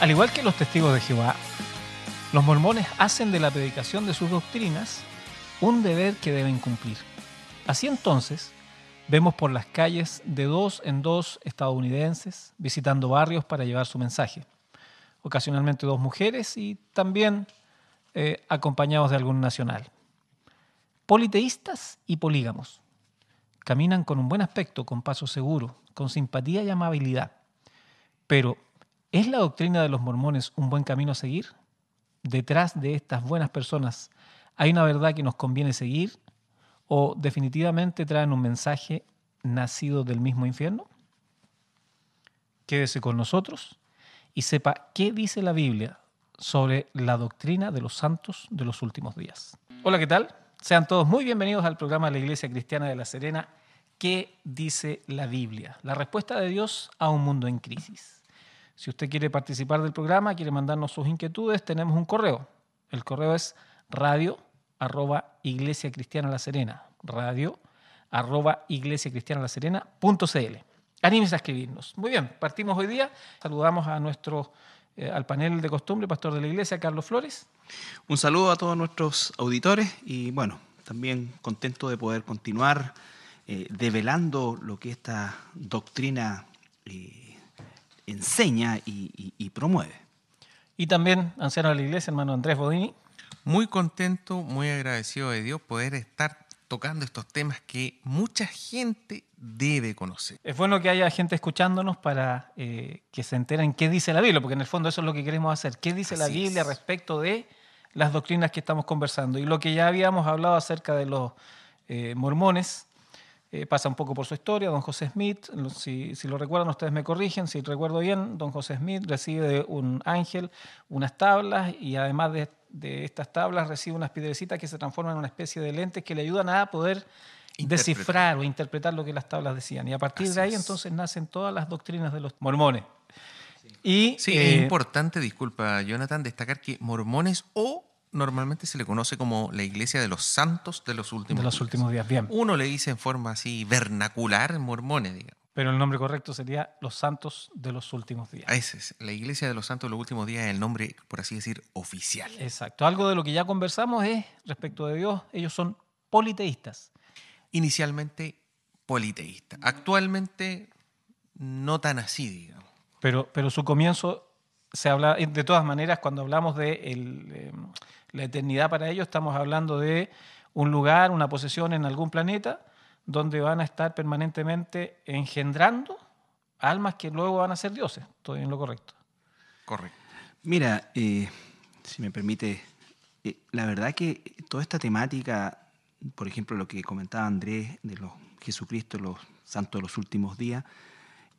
Al igual que los testigos de Jehová, los mormones hacen de la predicación de sus doctrinas un deber que deben cumplir. Así entonces, vemos por las calles de dos en dos estadounidenses visitando barrios para llevar su mensaje. Ocasionalmente dos mujeres y también eh, acompañados de algún nacional. Politeístas y polígamos. Caminan con un buen aspecto, con paso seguro, con simpatía y amabilidad. Pero, ¿es la doctrina de los mormones un buen camino a seguir? Detrás de estas buenas personas, ¿hay una verdad que nos conviene seguir? ¿O definitivamente traen un mensaje nacido del mismo infierno? Quédese con nosotros y sepa qué dice la Biblia sobre la doctrina de los santos de los últimos días. Hola, ¿qué tal? Sean todos muy bienvenidos al programa de la Iglesia Cristiana de La Serena. ¿Qué dice la Biblia? La respuesta de Dios a un mundo en crisis. Si usted quiere participar del programa, quiere mandarnos sus inquietudes, tenemos un correo. El correo es radio arroba iglesia cristiana la serena. Radio arroba iglesia cristiana la serena. Anímese a escribirnos. Muy bien, partimos hoy día. Saludamos a nuestro, eh, al panel de costumbre, pastor de la iglesia, Carlos Flores. Un saludo a todos nuestros auditores y bueno, también contento de poder continuar eh, develando lo que esta doctrina eh, enseña y, y, promueve. Y también, anciano de la iglesia, hermano Andrés Bodini. Muy contento, muy agradecido de Dios poder estar tocando estos temas que mucha gente debe conocer. Es bueno que haya gente escuchándonos para eh, que se enteren qué dice la Biblia, porque en el fondo eso es lo que queremos hacer. ¿Qué dice la Biblia respecto de las doctrinas que estamos conversando? Y lo que ya habíamos hablado acerca de los eh, mormones, eh, pasa un poco por su historia. Don José Smith, si, lo recuerdan, ustedes me corrigen, si recuerdo bien, don José Smith recibe de un ángel unas tablas y además de, estas tablas recibe unas piedrecitas que se transforman en una especie de lentes que le ayudan a poder descifrar o interpretar lo que las tablas decían. Y a partir de ahí entonces nacen todas las doctrinas de los mormones. Sí, y, sí es eh, importante, disculpa Jonathan, destacar que mormones o normalmente se le conoce como la iglesia de los santos de los últimos de los días. últimos días, bien. Uno le dice en forma así vernacular mormones, digamos. Pero el nombre correcto sería los santos de los últimos días. Ese es, la iglesia de los santos de los últimos días es el nombre, por así decir, oficial. Exacto. Algo de lo que ya conversamos es, respecto de Dios, ellos son politeístas. Inicialmente politeístas. Actualmente no tan así, digamos. Pero, pero su comienzo se habla, de todas maneras, cuando hablamos de el, em, la eternidad para ellos, estamos hablando de un lugar, una posesión en algún planeta, donde van a estar permanentemente engendrando almas que luego van a ser dioses. Estoy en lo correcto. Correcto. Mira, eh, si me permite, eh, la verdad que toda esta temática, por ejemplo, lo que comentaba Andrés de los Jesucristo, los santos de los últimos días,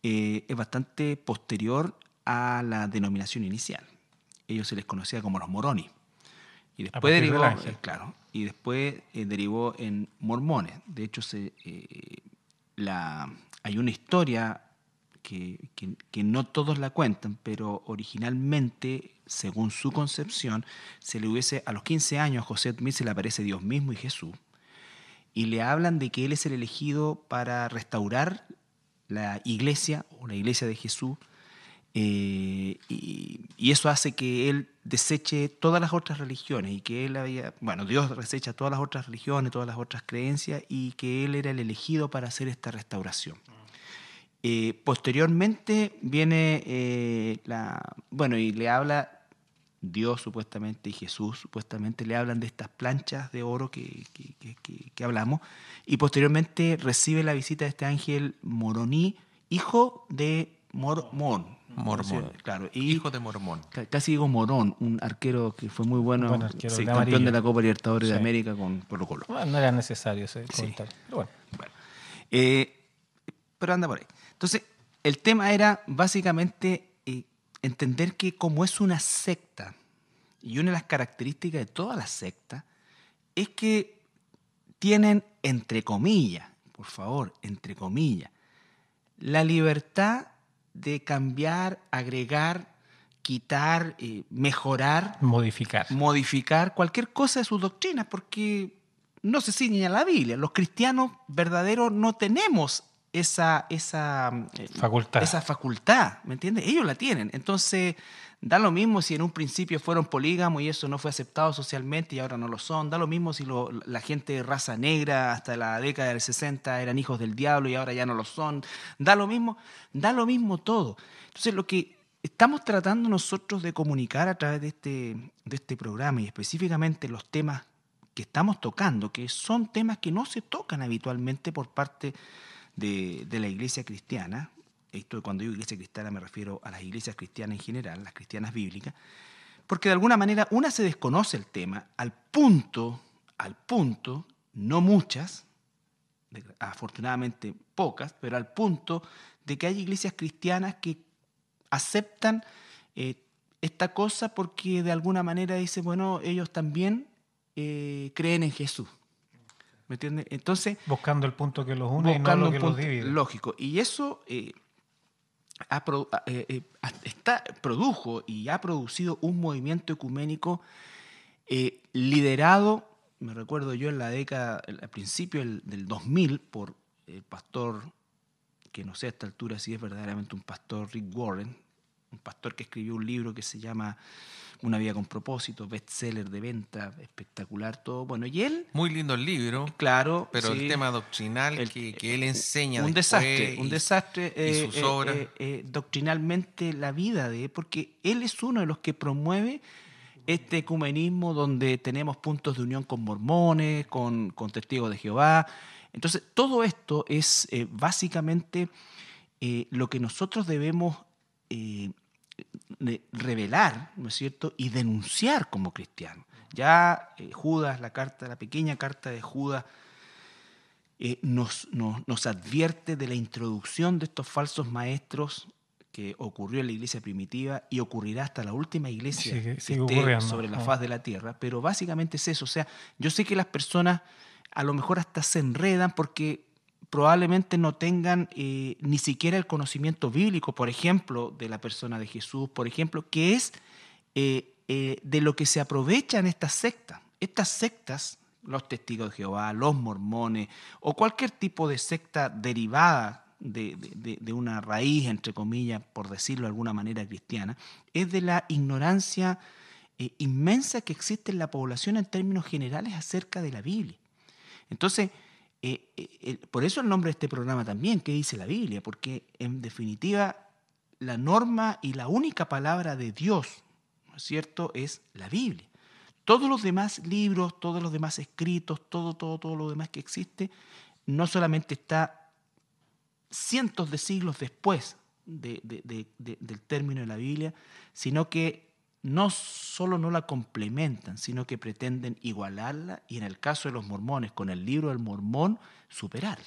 eh, es bastante posterior a la denominación inicial. Ellos se les conocía como los moronis. Y después derivó, eh, claro, y después eh, derivó en mormones. De hecho, se, eh, la, hay una historia que, que, no todos la cuentan, pero originalmente, según su concepción, se le hubiese, a los 15 años a José Smith se le aparece Dios mismo y Jesús, y le hablan de que él es el elegido para restaurar la iglesia o la iglesia de Jesús eh, y, eso hace que él deseche todas las otras religiones y que él había, bueno, Dios desecha todas las otras religiones, todas las otras creencias y que él era el elegido para hacer esta restauración. Eh, posteriormente viene eh, la, bueno, y le habla Dios supuestamente y Jesús supuestamente le hablan de estas planchas de oro que, que, que hablamos y posteriormente recibe la visita de este ángel Moroní, hijo de Mormón, Mormón. claro. Hijo de Mormón. Casi digo Morón, un arquero que fue muy bueno, campeón de la Copa Libertadores de América con Colo Colo. no era necesario ese comentario. Pero bueno. Eh, pero anda por ahí. Entonces, el tema era básicamente eh, entender que como es una secta, y una de las características de todas las sectas, es que tienen, entre comillas, por favor, entre comillas, la libertad de cambiar, agregar, quitar, eh, mejorar. Modificar. Modificar cualquier cosa de sus doctrinas, porque no se ciñe a la Biblia. Los cristianos verdaderos no tenemos esa, esa, eh, facultad. esa facultad, ¿me entiendes? Ellos la tienen. Entonces, da lo mismo si en un principio fueron polígamos y eso no fue aceptado socialmente y ahora no lo son. Da lo mismo si la gente de raza negra hasta la década del 60 eran hijos del diablo y ahora ya no lo son. Da lo mismo, da lo mismo todo. Entonces, lo que estamos tratando nosotros de comunicar a través de este, de este programa y específicamente los temas que estamos tocando, que son temas que no se tocan habitualmente por parte de, la iglesia cristiana, esto cuando digo iglesia cristiana me refiero a las iglesias cristianas en general, las cristianas bíblicas, porque de alguna manera una se desconoce el tema al punto, al punto, no muchas, afortunadamente pocas, pero al punto de que hay iglesias cristianas que aceptan eh, esta cosa porque de alguna manera dice, bueno, ellos también eh, creen en Jesús. ¿Me entiendes? Entonces. Buscando el punto que los une y no lo que los divide. Lógico. Y eso eh, eh, está, produjo y ha producido un movimiento ecuménico liderado, me recuerdo yo en la década, al principio del 2000, por el pastor, que no sé a esta altura si es verdaderamente un pastor, Rick Warren, un pastor que escribió un libro que se llama Una vida con propósito, bestseller de venta, espectacular todo. Bueno, y él... Muy lindo el libro. Claro. Pero el tema doctrinal que, él enseña Un desastre, un desastre. Eh, eh, eh, doctrinalmente la vida de... Porque él es uno de los que promueve este ecumenismo donde tenemos puntos de unión con mormones, con, con testigos de Jehová. Entonces, todo esto es básicamente lo que nosotros debemos eh, revelar, ¿no es cierto?, y denunciar como cristiano. Ya eh, Judas, la carta, la pequeña carta de Judas, eh, nos, nos, advierte de la introducción de estos falsos maestros que ocurrió en la iglesia primitiva y ocurrirá hasta la última iglesia que esté sobre la faz de la tierra. Pero básicamente es eso. O sea, yo sé que las personas a lo mejor hasta se enredan porque probablemente no tengan eh, ni siquiera el conocimiento bíblico, por ejemplo, de la persona de Jesús, por ejemplo, que es eh, eh, de lo que se aprovechan estas sectas. Estas sectas, los testigos de Jehová, los mormones o cualquier tipo de secta derivada de, de, una raíz, entre comillas, por decirlo de alguna manera cristiana, es de la ignorancia inmensa que existe en la población en términos generales acerca de la Biblia. Entonces, eh, eh, por eso el nombre de este programa también, ¿qué dice la Biblia? Porque en definitiva la norma y la única palabra de Dios, ¿no es cierto?, es la Biblia. Todos los demás libros, todos los demás escritos, todo, todo, todo lo demás que existe, no solamente está cientos de siglos después del término de la Biblia, sino que no solo no la complementan, sino que pretenden igualarla y en el caso de los mormones, con el libro del mormón, superarla.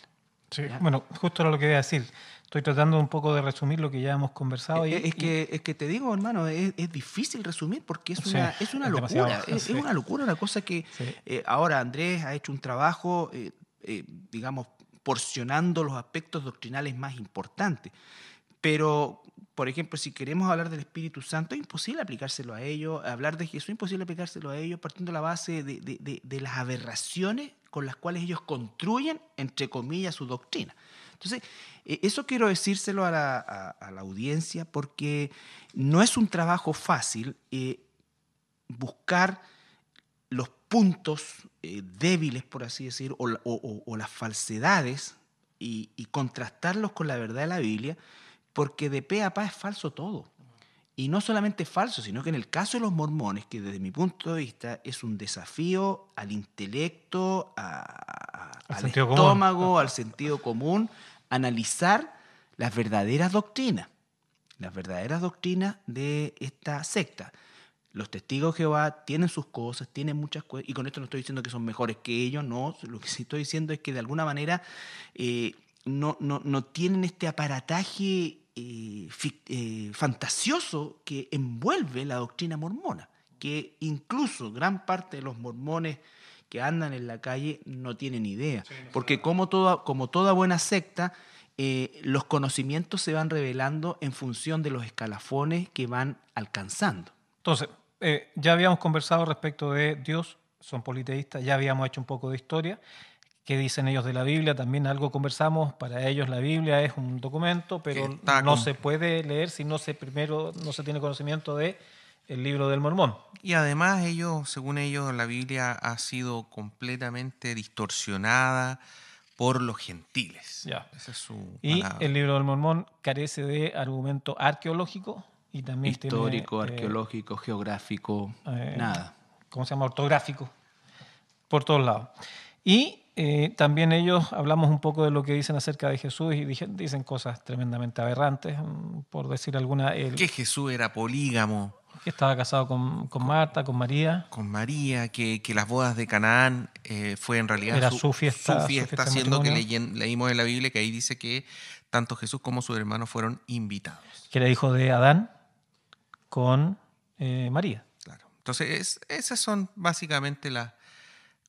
Sí, bueno, justo era lo que iba a decir. Estoy tratando un poco de resumir lo que ya hemos conversado. Es, es que, es que te digo, hermano, es, difícil resumir porque es una, es una locura. Es, una locura, una cosa que eh, ahora Andrés ha hecho un trabajo, eh, eh, digamos, porcionando los aspectos doctrinales más importantes. Pero por ejemplo, si queremos hablar del Espíritu Santo, es imposible aplicárselo a ellos, hablar de Jesús, es imposible aplicárselo a ellos partiendo de la base de, las aberraciones con las cuales ellos construyen, entre comillas, su doctrina. Entonces, eh, eso quiero decírselo a la, audiencia porque no es un trabajo fácil eh, buscar los puntos eh, débiles, por así decir, o, las falsedades y contrastarlos con la verdad de la Biblia porque de pe a pa es falso todo. Y no solamente falso, sino que en el caso de los mormones, que desde mi punto de vista es un desafío al intelecto, al estómago, al sentido común, analizar las verdaderas doctrinas, las verdaderas doctrinas de esta secta. Los testigos de Jehová tienen sus cosas, tienen muchas cosas, y con esto no estoy diciendo que son mejores que ellos, no, lo que sí estoy diciendo es que de alguna manera eh, no, no, no, tienen este aparataje eh, eh, fantasioso que envuelve la doctrina mormona, que incluso gran parte de los mormones que andan en la calle no tienen idea, porque como toda, como toda buena secta, eh, los conocimientos se van revelando en función de los escalafones que van alcanzando. Entonces, ya habíamos conversado respecto de Dios, son politeístas, ya habíamos hecho un poco de historia. Qué dicen ellos de la Biblia, también algo conversamos, para ellos la Biblia es un documento, pero no se puede leer si no se primero no se tiene conocimiento de el libro del Mormón. Y además ellos, según ellos, la Biblia ha sido completamente distorsionada por los gentiles. Ya. y el libro del Mormón carece de argumento arqueológico y también histórico, eh, arqueológico, geográfico, eh, nada. ¿Cómo se llama? Ortográfico, por todos lados. Y eh, también ellos hablamos un poco de lo que dicen acerca de Jesús y dicen cosas tremendamente aberrantes, mm, por decir alguna. El, que Jesús era polígamo. Que estaba casado con, Marta, con María. Con María, que, las bodas de Canaán eh, fue en realidad era su, fiesta. Su fiesta, siendo que leímos en la Biblia que ahí dice que tanto Jesús como sus hermanos fueron invitados. Que era hijo de Adán con eh, María. Claro. Entonces, esas son básicamente las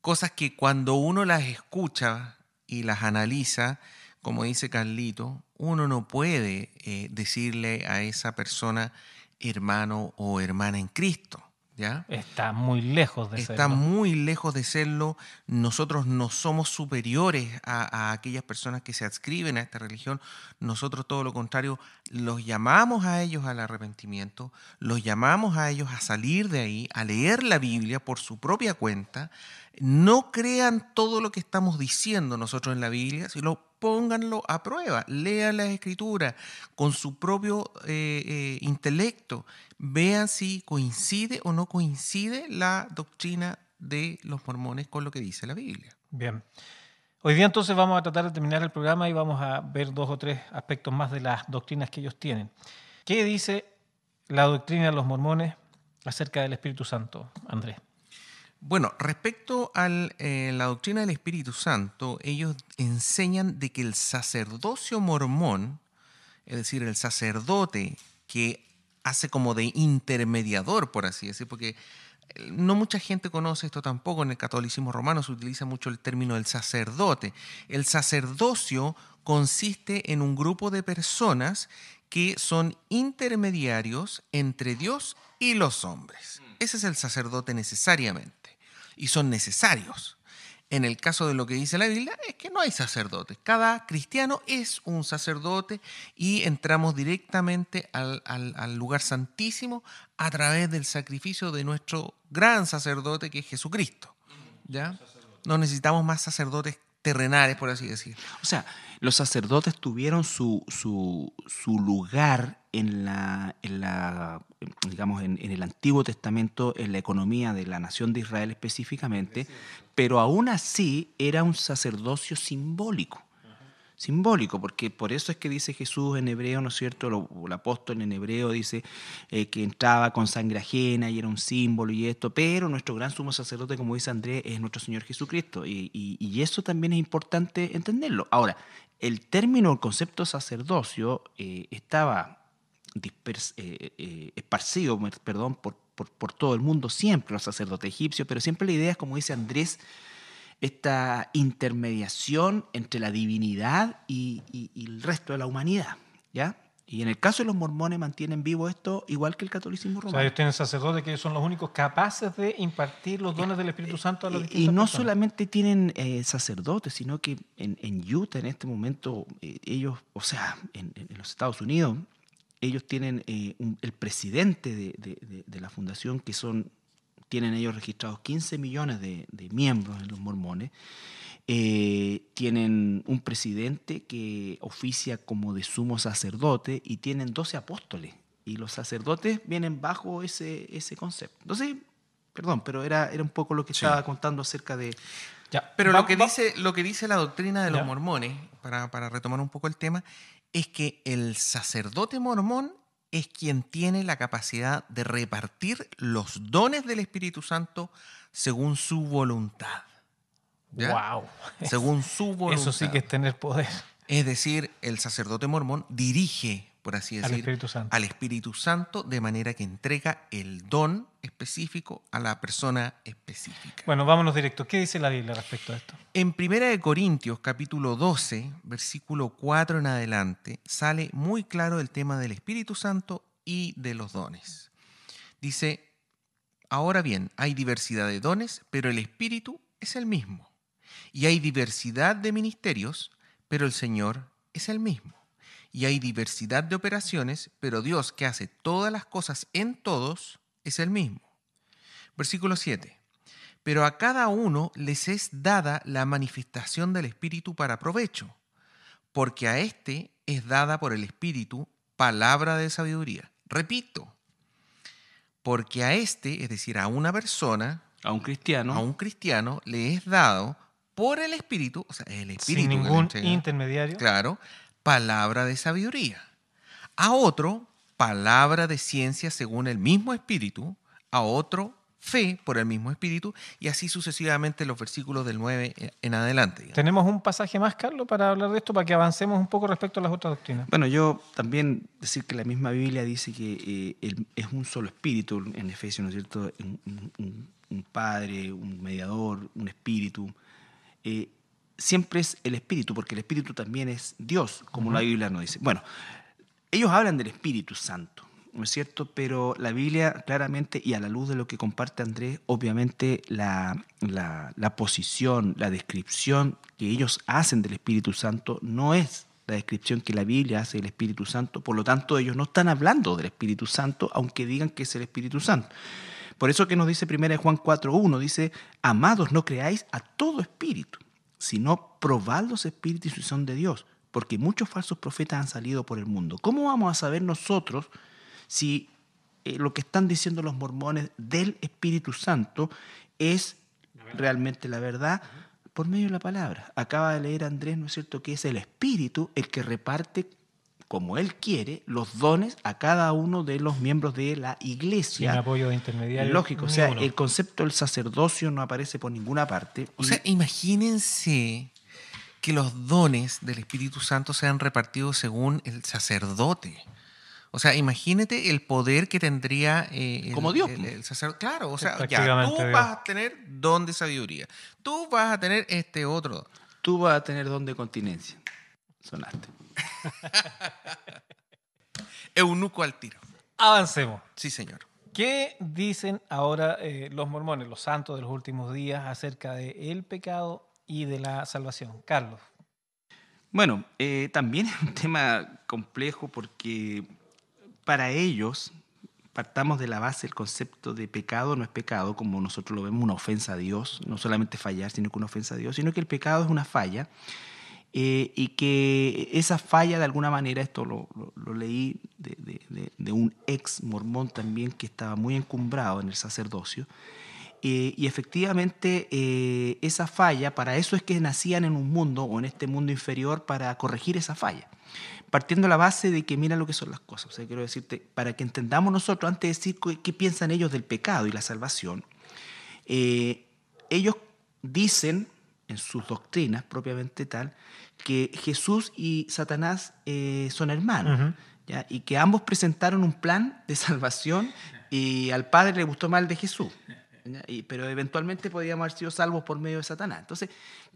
cosas que cuando uno las escucha y las analiza, como dice Carlito, uno no puede eh, decirle a esa persona hermano o hermana en Cristo. ¿Ya? Está muy lejos de serlo. Está muy lejos de serlo. Nosotros no somos superiores a, a, aquellas personas que se adscriben a esta religión. Nosotros, todo lo contrario, los llamamos a ellos al arrepentimiento, los llamamos a ellos a salir de ahí, a leer la Biblia por su propia cuenta, no crean todo lo que estamos diciendo nosotros en la Biblia, sino pónganlo a prueba, lean las escrituras con su propio eh, eh, intelecto, vean si coincide o no coincide la doctrina de los mormones con lo que dice la Biblia. Bien. Hoy día entonces vamos a tratar de terminar el programa y vamos a ver dos o tres aspectos más de las doctrinas que ellos tienen. ¿Qué dice la doctrina de los mormones acerca del Espíritu Santo, Andrés? Bueno, respecto a eh, la doctrina del Espíritu Santo, ellos enseñan de que el sacerdocio mormón, es decir, el sacerdote que hace como de intermediador, por así decir, porque no mucha gente conoce esto tampoco, en el catolicismo romano se utiliza mucho el término del sacerdote. El sacerdocio consiste en un grupo de personas que son intermediarios entre Dios y los hombres. Ese es el sacerdote necesariamente y son necesarios. En el caso de lo que dice la Biblia, es que no hay sacerdotes. Cada cristiano es un sacerdote y entramos directamente al, lugar santísimo a través del sacrificio de nuestro gran sacerdote que es Jesucristo. ¿Ya? No necesitamos más sacerdotes terrenales, por así decir. O sea, los sacerdotes tuvieron su, su, su lugar en la, en la digamos, en, el Antiguo Testamento, en la economía de la nación de Israel específicamente, pero aún así era un sacerdocio simbólico. Simbólico, porque por eso es que dice Jesús en hebreo, ¿no es cierto? el apóstol en hebreo dice eh, que entraba con sangre ajena y era un símbolo y esto, pero nuestro gran sumo sacerdote, como dice Andrés, es nuestro Señor Jesucristo. Y, y eso también es importante entenderlo. Ahora, el término, el concepto sacerdocio eh, estaba eh, eh, esparcido perdón, por, por, todo el mundo, siempre los sacerdotes egipcios, pero siempre la idea es, como dice Andrés, esta intermediación entre la divinidad y, y el resto de la humanidad. ¿ya? Y en el caso de los mormones mantienen vivo esto igual que el catolicismo romano. O sea, ellos tienen sacerdotes que son los únicos capaces de impartir los dones del Espíritu Santo a los distintos Y no solamente tienen eh, sacerdotes, sino que en, Utah en este momento eh, ellos, o sea, en, los Estados Unidos, ellos tienen eh, el presidente de, de, la fundación que son, tienen ellos registrados 15 millones de, miembros en los mormones. Eh, tienen un presidente que oficia como de sumo sacerdote y tienen 12 apóstoles. Y los sacerdotes vienen bajo ese, ese concepto. Entonces, perdón, pero era, era un poco lo que estaba contando acerca de... Ya. Pero lo, que dice, lo que dice la doctrina de los mormones, para, para retomar un poco el tema, es que el sacerdote mormón es quien tiene la capacidad de repartir los dones del Espíritu Santo según su voluntad. Wow. Según su voluntad. Eso sí que es tener poder. Es decir, el sacerdote mormón dirige, por así decir, al Espíritu Santo, al Espíritu Santo de manera que entrega el don específico a la persona específica. Bueno, vámonos directo. ¿Qué dice la Biblia respecto a esto? En 1 Corintios, capítulo 12, versículo 4 en adelante, sale muy claro el tema del Espíritu Santo y de los dones. Dice, ahora bien, hay diversidad de dones, pero el Espíritu es el mismo. Y hay diversidad de ministerios, pero el Señor es el mismo. Y hay diversidad de operaciones, pero Dios que hace todas las cosas en todos es el mismo. Versículo 7. Pero a cada uno les es dada la manifestación del Espíritu para provecho, porque a éste es dada por el Espíritu palabra de sabiduría. Repito, porque a este, es decir, a una persona, A un cristiano. a un cristiano, le es dado por el Espíritu, o sea, el Espíritu. Sin ningún entrega, intermediario. Claro, palabra de sabiduría. A otro, palabra de ciencia según el mismo Espíritu. A otro, fe por el mismo Espíritu. Y así sucesivamente los versículos del 9 en adelante. digamos. Tenemos un pasaje más, Carlos, para hablar de esto, para que avancemos un poco respecto a las otras doctrinas. Bueno, yo también decir que la misma Biblia dice que eh, el- es un solo espíritu en Efesios, ¿no es cierto? Un, un- un- un padre, un mediador, un espíritu. Eh, siempre es el espíritu, porque el espíritu también es Dios, como la Biblia nos dice. Bueno, ellos hablan del Espíritu Santo, ¿no es cierto? Pero la Biblia claramente, y a la luz de lo que comparte Andrés, obviamente la, la- la posición, la descripción que ellos hacen del Espíritu Santo no es la descripción que la Biblia hace del Espíritu Santo, por lo tanto ellos no están hablando del Espíritu Santo, aunque digan que es el Espíritu Santo. Por eso que nos dice 1 Juan 4.1, dice, amados, no creáis a todo espíritu, sino probad los espíritus si son de Dios, porque muchos falsos profetas han salido por el mundo. ¿Cómo vamos a saber nosotros si eh, lo que están diciendo los mormones del Espíritu Santo es realmente la verdad? Por medio de la palabra. Acaba de leer Andrés, ¿no es cierto?, que es el Espíritu el que reparte como Él quiere, los dones a cada uno de los miembros de la Sin iglesia. apoyo de intermediarios. Lógico, o sea, uno. el concepto del sacerdocio no aparece por ninguna parte. O sea, imagínense que los dones del Espíritu Santo sean repartidos según el sacerdote. O sea, imagínate el poder que tendría eh, el, Como Dios, el- po. el sacerdote. Claro, o sea, ya, tú Dios. vas a tener don de sabiduría. Tú vas a tener este otro. tú vas a tener don de continencia. Sonaste. Eunuco al tiro. Avancemos. Sí, señor. ¿Qué dicen ahora eh, los mormones, los santos de los últimos días, acerca del el pecado y de la salvación? Carlos. Bueno, eh, también es un tema complejo porque para ellos, partamos de la base, el concepto de pecado no es pecado, como nosotros lo vemos, una ofensa a Dios, no solamente fallar, sino que una ofensa a Dios, sino que el pecado es una falla eh, y que esa falla de alguna manera, esto lo, lo- lo leí de, de- de- un ex mormón también que estaba muy encumbrado en el sacerdocio, eh, y efectivamente eh, esa falla, para eso es que nacían en un mundo o en este mundo inferior para corregir esa falla. Partiendo de la base de que mira lo que son las cosas. O sea, quiero decirte, para que entendamos nosotros, antes de decir qué, qué piensan ellos del pecado y la salvación, eh, ellos dicen en sus doctrinas propiamente tal que Jesús y Satanás eh, son hermanos. ¿ya? Y que ambos presentaron un plan de salvación y al Padre le gustó el de Jesús. ¿ya? Y- pero eventualmente podíamos haber sido salvos por medio de Satanás. Entonces,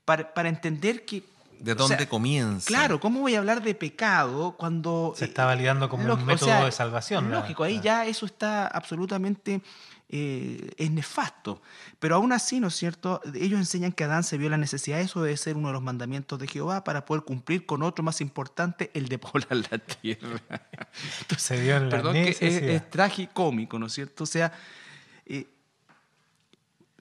para, para entender que... ¿De o dónde sea, comienza? Claro, ¿cómo voy a hablar de pecado cuando... Se eh, está validando como un lógico, o método sea, de salvación. Lógico, ahí ya eso está absolutamente eh, es nefasto. Pero aún así, ¿no es cierto? Ellos enseñan que Adán se vio la necesidad, eso debe ser uno de los mandamientos de Jehová para poder cumplir con otro más importante, el de poblar la tierra. Se vio en la Perdón, que es, es tragicómico, ¿no es cierto? O sea, eh,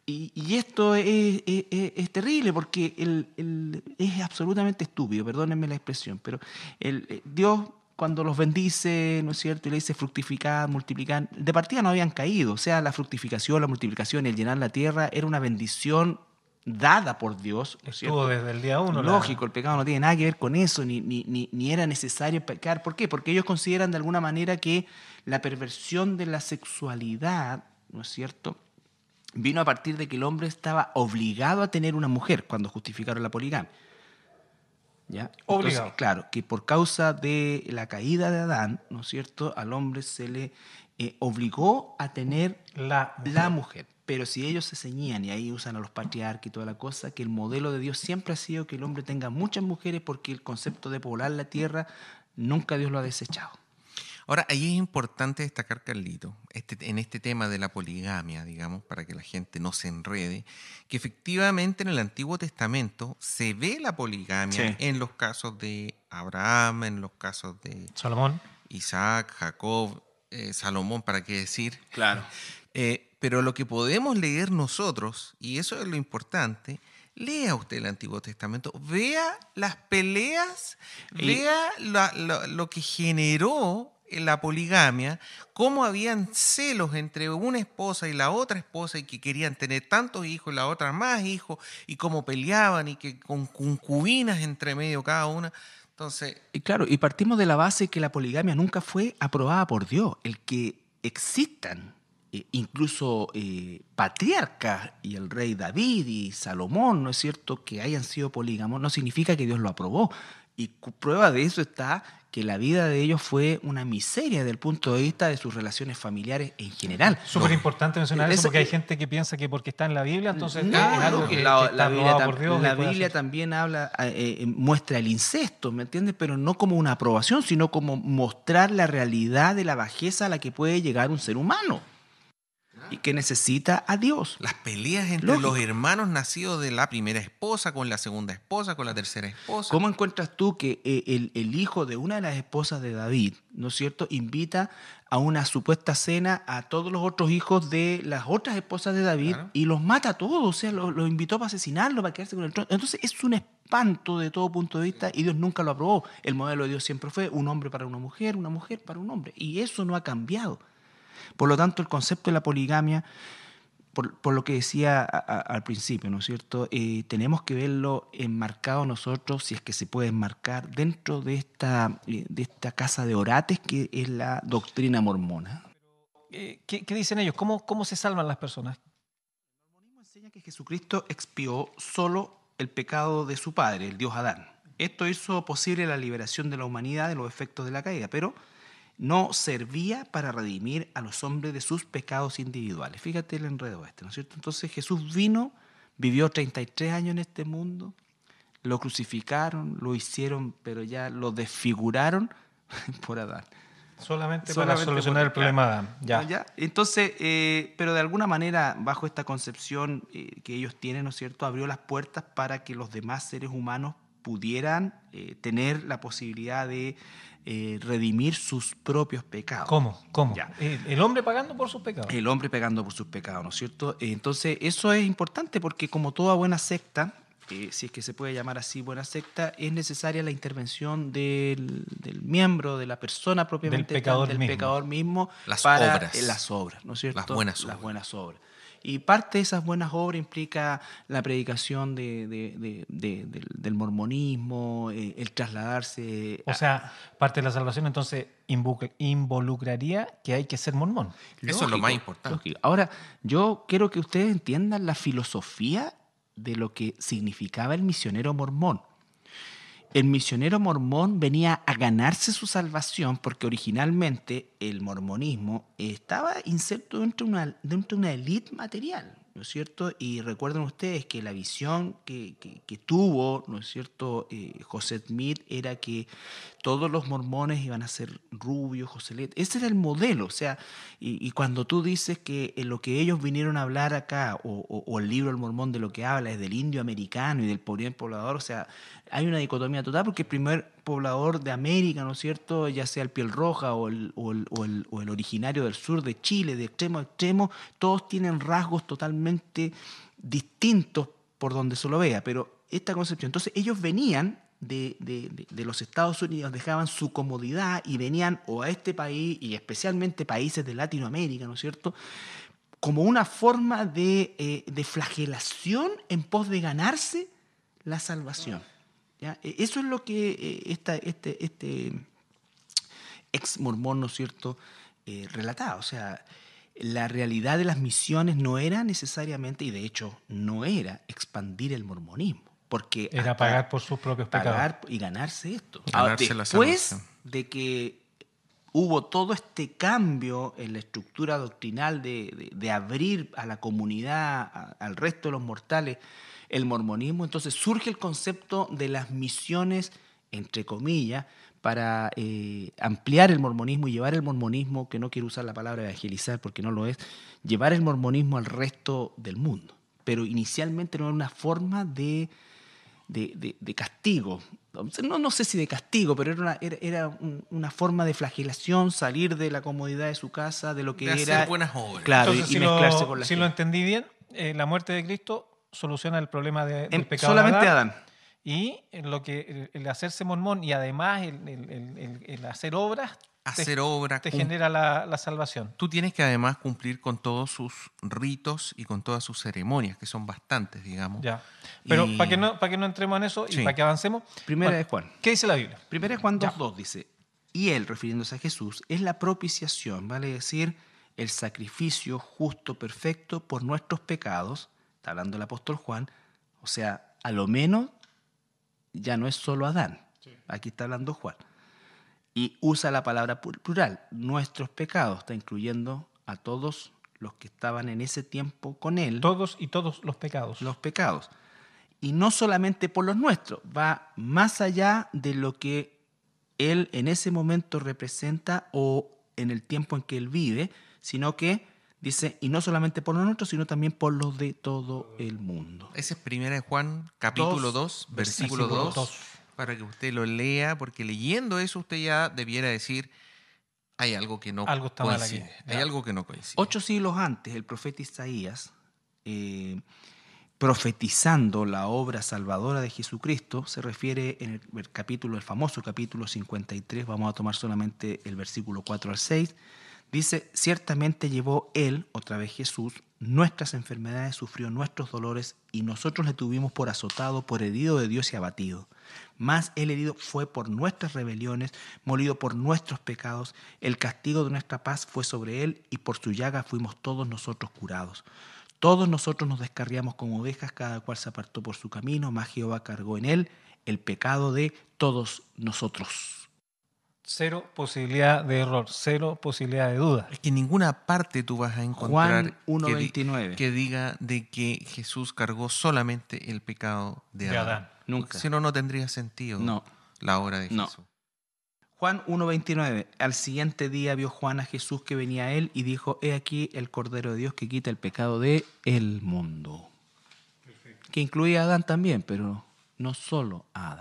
y, y esto es, es- terrible porque el- el- es absolutamente estúpido, perdónenme la expresión, pero el, eh, Dios cuando los bendice, ¿no es cierto? Y le dice fructificar, multiplicar, de partida no habían caído, o sea, la fructificación, la multiplicación, el llenar la tierra era una bendición dada por Dios, ¿no es Estuvo desde el día uno. la- Lógico, el pecado no tiene nada que ver con eso, ni, ni, ni, ni era necesario pecar. ¿Por qué? Porque ellos consideran de alguna manera que la perversión de la sexualidad, ¿no es cierto?, vino a partir de que el hombre estaba obligado a tener una mujer cuando justificaron la poligamia. ¿Ya? Obligado. claro, que por causa de la caída de Adán, ¿no es cierto?, al hombre se le eh, obligó a tener La, la mujer. Pero si ellos se ceñían y ahí usan a los patriarcas y toda la cosa, que el modelo de Dios siempre ha sido que el hombre tenga muchas mujeres porque el concepto de poblar la tierra nunca Dios lo ha desechado. Ahora, ahí es importante destacar, Carlito, este, en este tema de la poligamia, digamos, para que la gente no se enrede, que efectivamente en el Antiguo Testamento se ve la poligamia Sí. en los casos de Abraham, en los casos de Salomón. Isaac, Jacob, eh, Salomón, para qué decir. Claro. Eh, pero lo que podemos leer nosotros, y eso es lo importante, lea usted el Antiguo Testamento, vea las peleas, Y- vea la- lo que generó la poligamia, cómo habían celos entre una esposa y la otra esposa y que querían tener tantos hijos y la otra más hijos y cómo peleaban y que con concubinas entre medio cada una. Entonces, Y claro, y partimos de la base que la poligamia nunca fue aprobada por Dios. El que existan eh, incluso eh, patriarcas y el rey David y Salomón, ¿no es cierto?, que hayan sido polígamos, no significa que Dios lo aprobó. Y prueba de eso está que la vida de ellos fue una miseria desde el punto de vista de sus relaciones familiares en general. Súper importante mencionar eso porque hay gente que piensa que porque está en la Biblia, entonces No, es algo que, la, que la Biblia, aprobado tam- por Dios. y la puede Biblia hacer- también habla, eh, eh, muestra el incesto, ¿me entiendes? Pero no como una aprobación, sino como mostrar la realidad de la bajeza a la que puede llegar un ser humano y que necesita a Dios. las peleas entre Lógico. los hermanos nacidos de la primera esposa con la segunda esposa, con la tercera esposa. ¿Cómo encuentras tú que eh, el, el hijo de una de las esposas de David, ¿no es cierto?, invita a una supuesta cena a todos los otros hijos de las otras esposas de David Claro. y los mata a todos, o sea, los, los invitó para asesinarlo, para quedarse con el trono. Entonces es un espanto de todo punto de vista y Dios nunca lo aprobó. El modelo de Dios siempre fue un hombre para una mujer, una mujer para un hombre, y eso no ha cambiado. Por lo tanto, el concepto de la poligamia por, por lo que decía a- a- al principio, ¿no es cierto? Eh, tenemos que verlo enmarcado nosotros, si es que se puede enmarcar, dentro de esta, eh, de esta casa de orates que es la doctrina mormona. Eh, ¿Qué, qué dicen ellos? ¿Cómo, ¿Cómo se salvan las personas? El mormonismo enseña que Jesucristo expió solo el pecado de su padre, el dios Adán. Esto hizo posible la liberación de la humanidad de los efectos de la caída, pero no servía para redimir a los hombres de sus pecados individuales. Fíjate el enredo este, ¿no es cierto? Entonces Jesús vino, vivió 33 años en este mundo, lo crucificaron, lo hicieron, pero ya lo desfiguraron por Adán. Solamente, Solamente para solucionar por- el problema de Adán. Ya. ¿Ya? Entonces, eh, pero de alguna manera, bajo esta concepción eh, que ellos tienen, ¿no es cierto?, abrió las puertas para que los demás seres humanos pudieran eh, tener la posibilidad de eh, redimir sus propios pecados. ¿Cómo? ¿Cómo? Ya. El, hombre pagando por sus pecados. El hombre pegando por sus pecados, ¿no es cierto? Entonces, eso es importante porque como toda buena secta, eh, si es que se puede llamar así buena secta, es necesaria la intervención del, del miembro, de la persona propiamente tal, pecador del mismo. pecador mismo Las para obras. eh, las obras, ¿no es cierto? Las buenas Las obras. buenas obras. Y parte de esas buenas obras implica la predicación de, de- de- de- del, del mormonismo, eh, el trasladarse O sea, parte de la salvación entonces involucraría que hay que ser mormón. Eso es lo más importante. lógico. Ahora, yo quiero que ustedes entiendan la filosofía de lo que significaba el misionero mormón. El misionero mormón venía a ganarse su salvación porque originalmente el mormonismo estaba inserto dentro de una, dentro de una élite material, ¿no es cierto? Y recuerden ustedes que la visión que, que- tuvo, ¿no es cierto?, eh, José Smith era que todos los mormones iban a ser rubios, Joselet. Ese era el modelo, o sea, y, cuando tú dices que eh, lo que ellos vinieron a hablar acá, o, o- el libro El Mormón de lo que habla es del indio americano y del primer poblador, o sea, hay una dicotomía total porque el primer poblador de América, ¿no es cierto?, ya sea el piel roja o el, o el- o el- originario del sur de Chile, de extremo a extremo, todos tienen rasgos totalmente distintos por donde se lo vea, pero esta concepción, entonces ellos venían de, los Estados Unidos, dejaban su comodidad y venían o a este país, y especialmente países de Latinoamérica, ¿no es cierto?, como una forma de, eh, de flagelación en pos de ganarse la salvación. ¿Ya? E- Eso es lo que eh, esta- este, este ex mormón, ¿no es cierto?, eh, relataba. O sea, la realidad de las misiones no era necesariamente, y de hecho no era, expandir el mormonismo. Porque Era pagar por sus propios pecados. pagar y ganarse esto. Ganarse Ahora, la después de que hubo todo este cambio en la estructura doctrinal de, de- de abrir a la comunidad, a- al resto de los mortales, el mormonismo, entonces surge el concepto de las misiones, entre comillas, para eh, ampliar el mormonismo y llevar el mormonismo, que no quiero usar la palabra evangelizar porque no lo es, llevar el mormonismo al resto del mundo. Pero inicialmente no era una forma de, de, de, castigo. No, no sé si de castigo, pero era una, era, era una forma de flagelación, salir de la comodidad de su casa, de lo que de era. Hacer buenas obras. Claro, Entonces, y, si, mezclarse lo, con la si lo entendí bien, eh, la muerte de Cristo soluciona el problema de, del En- pecado solamente de Adán. Adán. Y en lo que el, el hacerse mormón y además el, el- el- el- el hacer obras te- Hacer obra. te genera la, la salvación. Tú tienes que además cumplir con todos sus ritos y con todas sus ceremonias, que son bastantes, digamos. Ya. Pero Y- para que no para que no entremos en eso y Sí. para que avancemos, Primera bueno, de Juan. ¿Qué dice la Biblia? Primera de Juan Ya. 2.2 dice, y él, refiriéndose a Jesús, es la propiciación, vale decir, el sacrificio justo, perfecto por nuestros pecados, está hablando el apóstol Juan, o sea, a lo menos ya no es solo Adán, aquí está hablando Juan. Y usa la palabra plural, nuestros pecados, está incluyendo a todos los que estaban en ese tiempo con él Todos y todos los pecados. los pecados. Y no solamente por los nuestros, va más allá de lo que Él en ese momento representa o en el tiempo en que Él vive, sino que dice, y no solamente por los nuestros, sino también por los de todo el mundo. Ese es primera de Juan, capítulo 2, versículo versículo 2, dos. para que usted lo lea, porque leyendo eso usted ya debiera decir, hay algo que no Algo está mal coincide. aquí. Hay algo que no coincide. Ocho siglos antes, el profeta Isaías, eh, profetizando la obra salvadora de Jesucristo, se refiere en el capítulo, el famoso capítulo 53, vamos a tomar solamente el versículo 4 al 6, dice, ciertamente llevó Él, otra vez Jesús, nuestras enfermedades, sufrió nuestros dolores y nosotros le tuvimos por azotado, por herido de Dios y abatido. Mas el herido fue por nuestras rebeliones, molido por nuestros pecados. El castigo de nuestra paz fue sobre él y por su llaga fuimos todos nosotros curados. Todos nosotros nos descarriamos como ovejas, cada cual se apartó por su camino, mas Jehová cargó en él el pecado de todos nosotros. Cero posibilidad de error, cero posibilidad de duda. Es que en ninguna parte tú vas a encontrar Juan que, di- 1.29. que diga de que Jesús cargó solamente el pecado de De Adán. Adán. Nunca. Si no, no tendría sentido No. la obra de No. Jesús. Juan 1.29. Al siguiente día vio Juan a Jesús que venía a él y dijo, he aquí el Cordero de Dios que quita el pecado de el mundo. Que incluía a Adán también, pero no solo a Adán.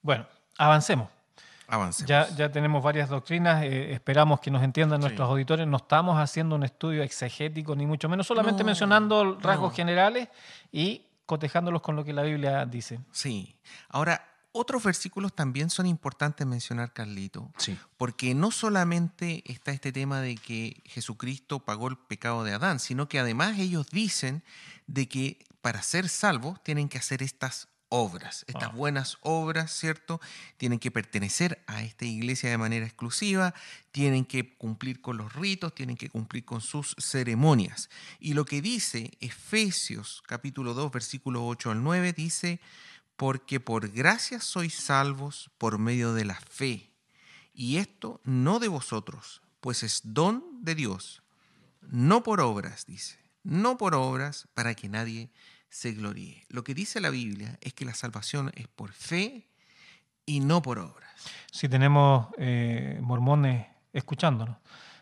Bueno, avancemos. Avancemos. Ya, ya tenemos varias doctrinas, eh, esperamos que nos entiendan nuestros auditores. No estamos haciendo un estudio exegético, ni mucho menos, solamente No, mencionando rasgos no. generales y cotejándolos con lo que la Biblia dice. Sí. Ahora, otros versículos también son importantes mencionar, Carlito, Sí. porque no solamente está este tema de que Jesucristo pagó el pecado de Adán, sino que además ellos dicen de que para ser salvos tienen que hacer estas obras, estas Ah. buenas obras, ¿cierto? Tienen que pertenecer a esta iglesia de manera exclusiva, tienen que cumplir con los ritos, tienen que cumplir con sus ceremonias. Y lo que dice Efesios capítulo 2, versículo 8 al 9, dice, porque por gracia sois salvos por medio de la fe. Y esto no de vosotros, pues es don de Dios, no por obras, dice, no por obras para que nadie se gloríe. Lo que dice la Biblia es que la salvación es por fe y no por obras. Si tenemos eh, mormones escuchándonos.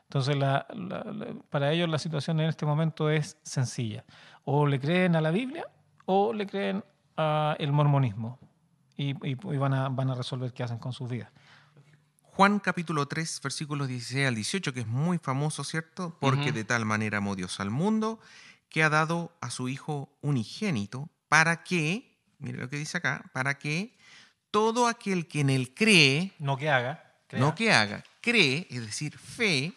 Entonces, la- la- la- para ellos la situación en este momento es sencilla. O le creen a la Biblia o le creen al mormonismo. Y, y- y van, a, van a resolver qué hacen con sus vidas. Juan capítulo 3, versículos 16 al 18, que es muy famoso, ¿cierto? Porque Ujú. de tal manera amó Dios al mundo que ha dado a su Hijo unigénito para que, mire lo que dice acá, para que todo aquel que en él cree, No que haga. crea. no que haga, cree, es decir, fe,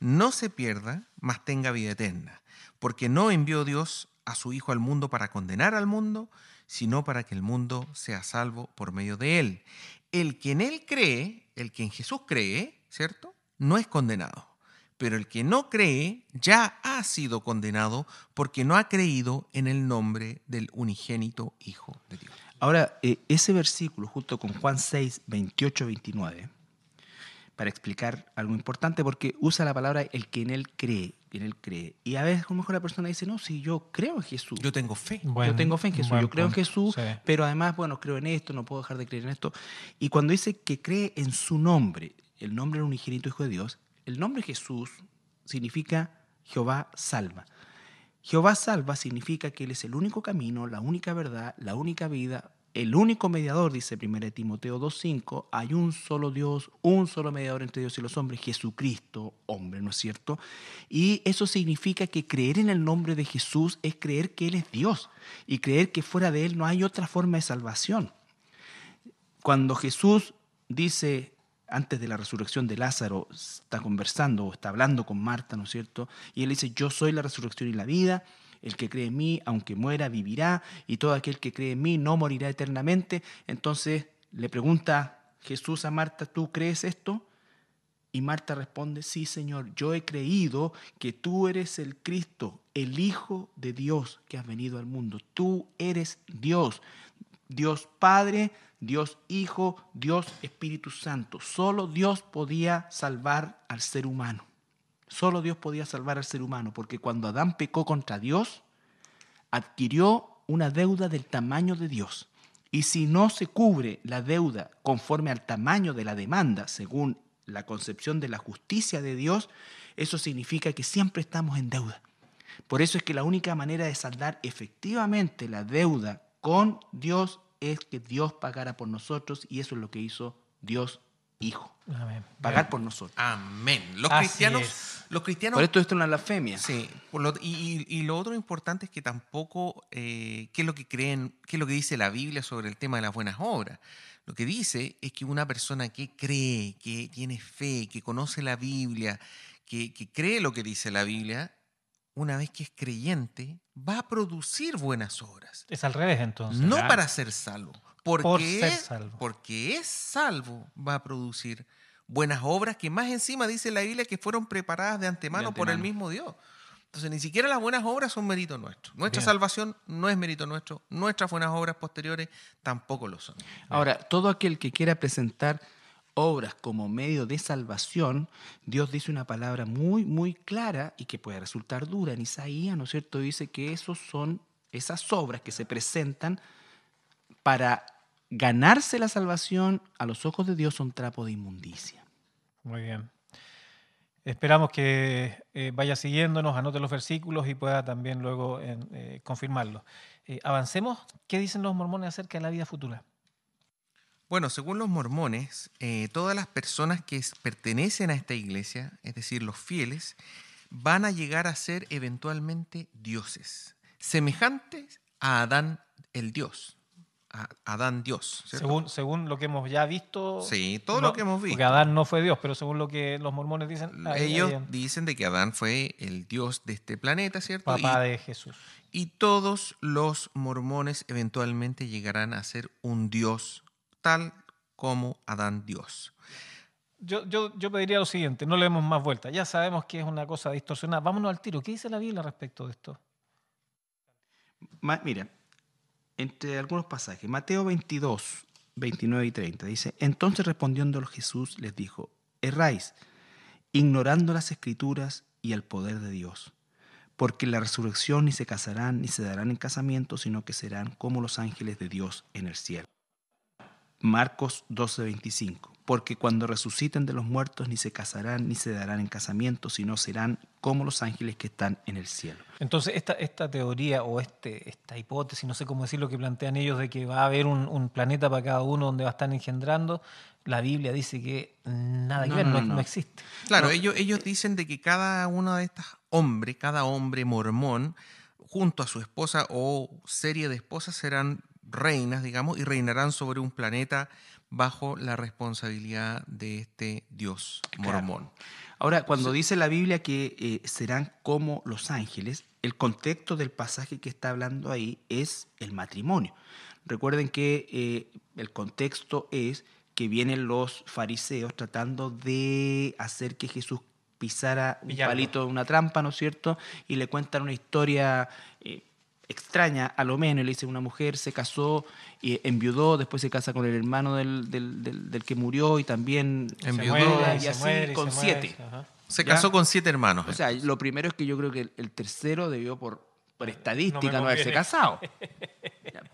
no se pierda, mas tenga vida eterna. Porque no envió Dios a su Hijo al mundo para condenar al mundo, sino para que el mundo sea salvo por medio de él. El que en él cree, el que en Jesús cree, ¿cierto? No es condenado. Pero el que no cree ya ha sido condenado porque no ha creído en el nombre del unigénito Hijo de Dios. Ahora, eh, ese versículo, junto con Juan 6, 28, 29, para explicar algo importante porque usa la palabra el que en él cree, en él cree. Y a veces a lo mejor la persona dice, no, si yo creo en Jesús. Yo tengo fe. yo tengo fe en Jesús, yo creo en Jesús, pero además, bueno, creo en esto, no puedo dejar de creer en esto. Y cuando dice que cree en su nombre, el nombre del unigénito Hijo de Dios, el nombre Jesús significa Jehová salva. Jehová salva significa que Él es el único camino, la única verdad, la única vida, el único mediador, dice 1 Timoteo 2.5, hay un solo Dios, un solo mediador entre Dios y los hombres, Jesucristo, hombre, ¿no es cierto? Y eso significa que creer en el nombre de Jesús es creer que Él es Dios y creer que fuera de Él no hay otra forma de salvación. Cuando Jesús dice, antes de la resurrección de Lázaro, está conversando o está hablando con Marta, ¿no es cierto? Y él dice, yo soy la resurrección y la vida, el que cree en mí, aunque muera, vivirá, y todo aquel que cree en mí no morirá eternamente. Entonces le pregunta Jesús a Marta, ¿tú crees esto? Y Marta responde, sí, Señor, yo he creído que tú eres el Cristo, el Hijo de Dios que has venido al mundo. Tú eres Dios, Dios Padre, Dios Hijo, Dios Espíritu Santo. Solo Dios podía salvar al ser humano. Solo Dios podía salvar al ser humano, porque cuando Adán pecó contra Dios, adquirió una deuda del tamaño de Dios. Y si no se cubre la deuda conforme al tamaño de la demanda, según la concepción de la justicia de Dios, eso significa que siempre estamos en deuda. Por eso es que la única manera de saldar efectivamente la deuda con Dios es que Dios pagara por nosotros y eso es lo que hizo Dios Hijo. Pagar por nosotros. Amén. Los cristianos, los cristianos. Por esto esto es una blasfemia. Sí. y, lo otro importante es que tampoco, eh, ¿qué es lo que creen, qué es lo que dice la Biblia sobre el tema de las buenas obras? Lo que dice es que una persona que cree, que tiene fe, que conoce la Biblia, que, que cree lo que dice la Biblia, una vez que es creyente, va a producir buenas obras. Es al revés entonces. No para ser salvo. Porque, Por ser salvo. porque es salvo, va a producir buenas obras que más encima dice la Biblia que fueron preparadas de antemano, por el mismo Dios. Entonces ni siquiera las buenas obras son mérito nuestro. Nuestra salvación no es mérito nuestro. Nuestras buenas obras posteriores tampoco lo son. Ahora, todo aquel que quiera presentar obras como medio de salvación, Dios dice una palabra muy, muy clara y que puede resultar dura. En Isaías, ¿no es cierto?, dice que esos son esas obras que se presentan para ganarse la salvación a los ojos de Dios son trapo de inmundicia. Muy bien. Esperamos que eh, vaya siguiéndonos, anote los versículos y pueda también luego eh, confirmarlo. Eh, avancemos. ¿Qué dicen los mormones acerca de la vida futura? Bueno, según los mormones, eh, todas las personas que pertenecen a esta iglesia, es decir, los fieles, van a llegar a ser eventualmente dioses, semejantes a Adán el Dios. A Adán Dios. Según, según lo que hemos ya visto. Sí, todo lo que hemos visto. Porque Adán no fue Dios, pero según lo que los mormones dicen. Ellos dicen de que Adán fue el Dios de este planeta, ¿cierto? Papá de Jesús. Y todos los mormones eventualmente llegarán a ser un Dios tal como Adán Dios. Yo, yo, yo, pediría lo siguiente, no le demos más vuelta. Ya sabemos que es una cosa distorsionada. Vámonos al tiro. ¿Qué dice la Biblia respecto de esto? mira, entre algunos pasajes, Mateo 22, 29 y 30, dice, entonces respondiendo Jesús les dijo, erráis, ignorando las escrituras y el poder de Dios, porque en la resurrección ni se casarán ni se darán en casamiento, sino que serán como los ángeles de Dios en el cielo. Marcos 12:25, porque cuando resuciten de los muertos ni se casarán ni se darán en casamiento, sino serán como los ángeles que están en el cielo. Entonces, esta, esta teoría o este, esta hipótesis, no sé cómo decirlo, que plantean ellos de que va a haber un, planeta para cada uno donde va a estar engendrando, la Biblia dice que nada que ver, no, existe. Claro, ellos, ellos dicen de que cada uno de estos hombres, cada hombre mormón, junto a su esposa o serie de esposas serán reinas, digamos, y reinarán sobre un planeta bajo la responsabilidad de este Dios mormón. Ahora, cuando dice la Biblia que eh, serán como los ángeles, el contexto del pasaje que está hablando ahí es el matrimonio. Recuerden que eh, el contexto es que vienen los fariseos tratando de hacer que Jesús pisara un palito de una trampa, ¿no es cierto? Y le cuentan una historia extraña a lo menos, le dice una mujer se casó y enviudó, después se casa con el hermano del, del- del- del que murió y también Se Enviudó. muere, y se así muere, y con se muere, siete. Se ¿Ya? casó con siete hermanos. O sea, lo primero es que yo creo que el, el tercero debió por, por estadística No haberse casado.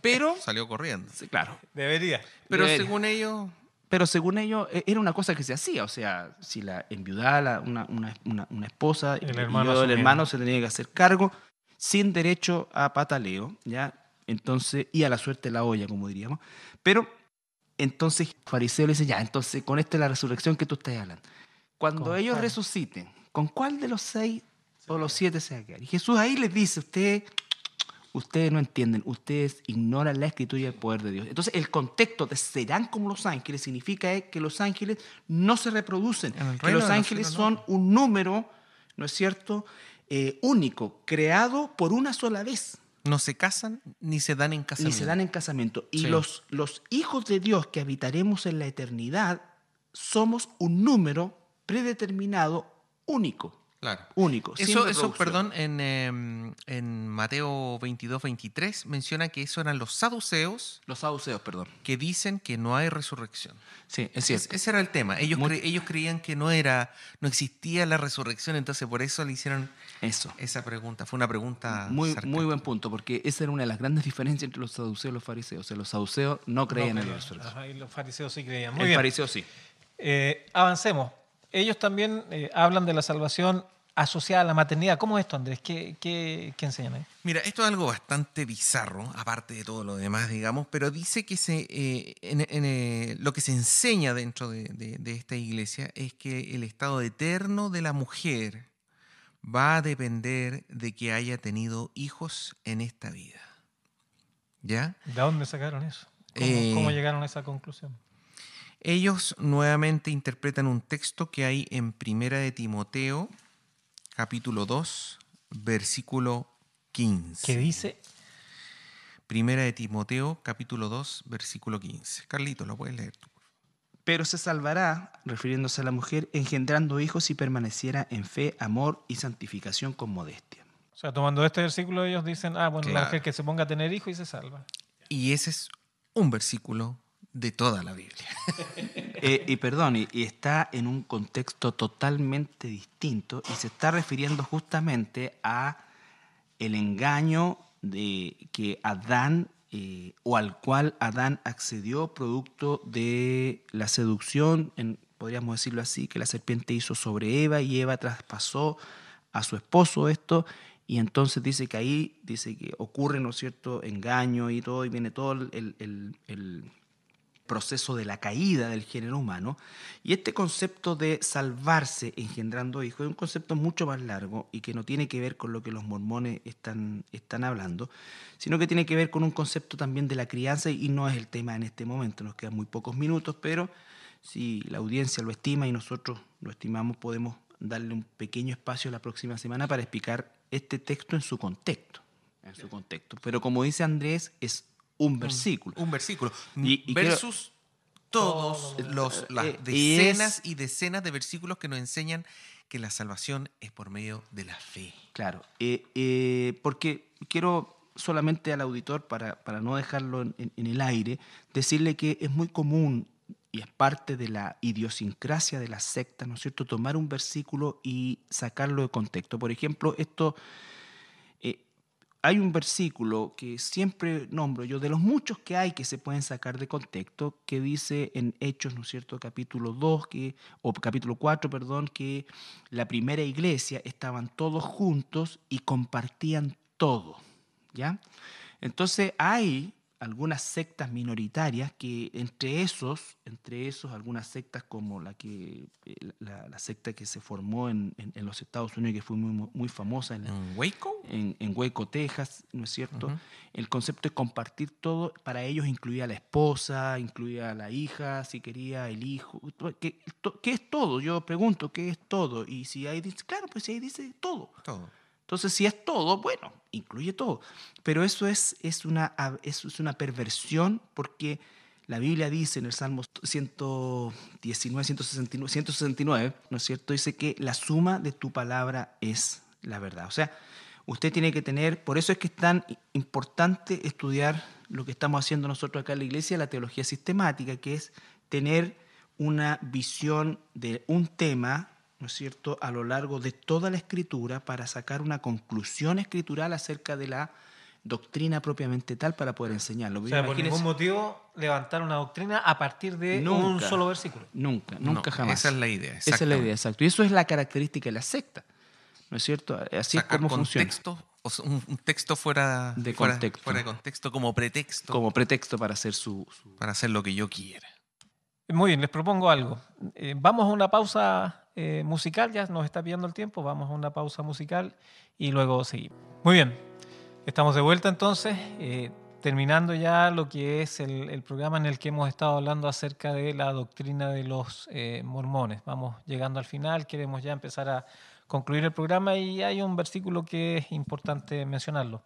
Pero, salió corriendo. sí, claro, Debería. Pero Debería. según ellos, pero según ellos eh, era una cosa que se hacía, o sea, si la enviudaba la- una, una- una- una esposa, El y hermano el hermano se tenía que hacer cargo sin derecho a pataleo, ¿ya? Entonces, y a la suerte de la olla, como diríamos. Pero, entonces, fariseo le dice, ya, entonces, con esta es la resurrección que tú estás hablando. Cuando ¿Con ellos cuál? resuciten, ¿con cuál de los seis o los siete se va a quedar? Y Jesús ahí les dice, usted Ustedes no entienden, ustedes ignoran la escritura y el poder de Dios. Entonces, el contexto de serán como los ángeles significa que los ángeles no se reproducen, que los ángeles son un número, ¿no es cierto?, Eh, único, creado por una sola vez, no se casan ni se dan en ni casamiento. se dan en casamiento. Y Sí. los, los hijos de Dios que habitaremos en la eternidad somos un número predeterminado único. Claro. Único. Eso, eso, perdón, en, em, en Mateo 22, 23 menciona que eso eran los saduceos Los saduceos, perdón. que dicen que no hay resurrección. Sí, es Es- cierto. ese era el tema. Ellos, Muy- cre- ellos creían que no era, no existía la resurrección, entonces por eso le hicieron Eso. esa pregunta. Fue una pregunta Muy, sarcástica. muy buen punto, porque esa era una de las grandes diferencias entre los saduceos y los fariseos. O sea, los saduceos no creían No en la resurrección. Ajá, y los fariseos sí creían. Muy El bien. fariseo sí. Eh, avancemos. Ellos también eh, hablan de la salvación asociada a la maternidad. ¿Cómo es esto, Andrés? ¿Qué, qué, qué enseñan ahí? Mira, esto es algo bastante bizarro, aparte de todo lo demás, digamos, pero dice que se, eh, en- en, eh, lo que se enseña dentro de, de- de esta iglesia es que el estado eterno de la mujer va a depender de que haya tenido hijos en esta vida. ¿Ya? ¿De dónde sacaron eso? ¿Cómo, Eh, cómo llegaron a esa conclusión? Ellos nuevamente interpretan un texto que hay en Primera de Timoteo, capítulo 2, versículo 15. ¿Qué dice? Primera de Timoteo, capítulo 2, versículo 15. Carlito, ¿lo puedes leer tú? Pero se salvará, refiriéndose a la mujer, engendrando hijos si permaneciera en fe, amor y santificación con modestia. O sea, tomando este versículo, ellos dicen, ah, bueno, la Claro. mujer que se ponga a tener hijos y se salva. Y ese es un versículo de toda la Biblia. Eh, y perdón, y, está en un contexto totalmente distinto y se está refiriendo justamente a el engaño de que Adán eh, o al cual Adán accedió producto de la seducción, en- podríamos decirlo así, que la serpiente hizo sobre Eva y Eva traspasó a su esposo esto y entonces dice que ahí dice que ocurre, ¿no cierto?, engaño y todo y viene todo el- el- el proceso de la caída del género humano. Y este concepto de salvarse engendrando hijos es un concepto mucho más largo y que no tiene que ver con lo que los mormones están, están hablando, sino que tiene que ver con un concepto también de la crianza y no es el tema en este momento, nos quedan muy pocos minutos, pero si la audiencia lo estima y nosotros lo estimamos, podemos darle un pequeño espacio la próxima semana para explicar este texto en su contexto. En su contexto. Pero como dice Andrés, es un versículo. Un versículo. Y- y versus todos los, las Eh, y es- decenas y decenas de versículos que nos enseñan que la salvación es por medio de la fe. Claro, eh, eh, porque quiero solamente al auditor, para, para no dejarlo en, en- en el aire, decirle que es muy común y es parte de la idiosincrasia de la secta, ¿no es cierto?, tomar un versículo y sacarlo de contexto. Por ejemplo, esto, hay un versículo que siempre nombro yo, de los muchos que hay que se pueden sacar de contexto, que dice en Hechos, ¿no es cierto?, capítulo 2, que, o capítulo 4, perdón, que la primera iglesia estaban todos juntos y compartían todo, ¿ya? Entonces hay algunas sectas minoritarias que entre esos, entre esos algunas sectas como la que eh, la, la secta que se formó en, en- en los Estados Unidos que fue muy, muy famosa en, ¿En Waco? en, Waco, Texas, ¿no es cierto? El concepto de compartir todo, para ellos incluía a la esposa, incluía a la hija, si quería el hijo. ¿Qué, to- qué es todo? Yo pregunto, ¿qué es todo? Y si ahí dice, claro, pues si ahí dice todo. Todo. Entonces, si es todo, bueno, incluye todo. Pero eso es, es, una, es una perversión porque la Biblia dice en el Salmo 119, 169, 169, ¿no es cierto? Dice que la suma de tu palabra es la verdad. O sea, usted tiene que tener, por eso es que es tan importante estudiar lo que estamos haciendo nosotros acá en la iglesia, la teología sistemática, que es tener una visión de un tema, ¿no es cierto?, a lo largo de toda la escritura para sacar una conclusión escritural acerca de la doctrina propiamente tal para poder enseñarlo. O sea, por ningún motivo levantar una doctrina a partir de un solo versículo. Nunca, No, nunca jamás. Esa es la idea. Esa es la idea, exacto. Y eso es la característica de la secta, ¿no es cierto? Así es Sacar como funciona. contexto, o sea, un, un texto fuera De fuera- contexto. fuera de contexto como pretexto Como pretexto para hacer su... su- para hacer lo que yo quiera. Muy bien, les propongo algo. Eh, vamos a una pausa eh, musical, ya nos está pidiendo el tiempo, vamos a una pausa musical y luego seguimos. Muy bien, estamos de vuelta entonces, eh, terminando ya lo que es el, el programa en el que hemos estado hablando acerca de la doctrina de los eh, mormones. Vamos llegando al final, queremos ya empezar a concluir el programa y hay un versículo que es importante mencionarlo.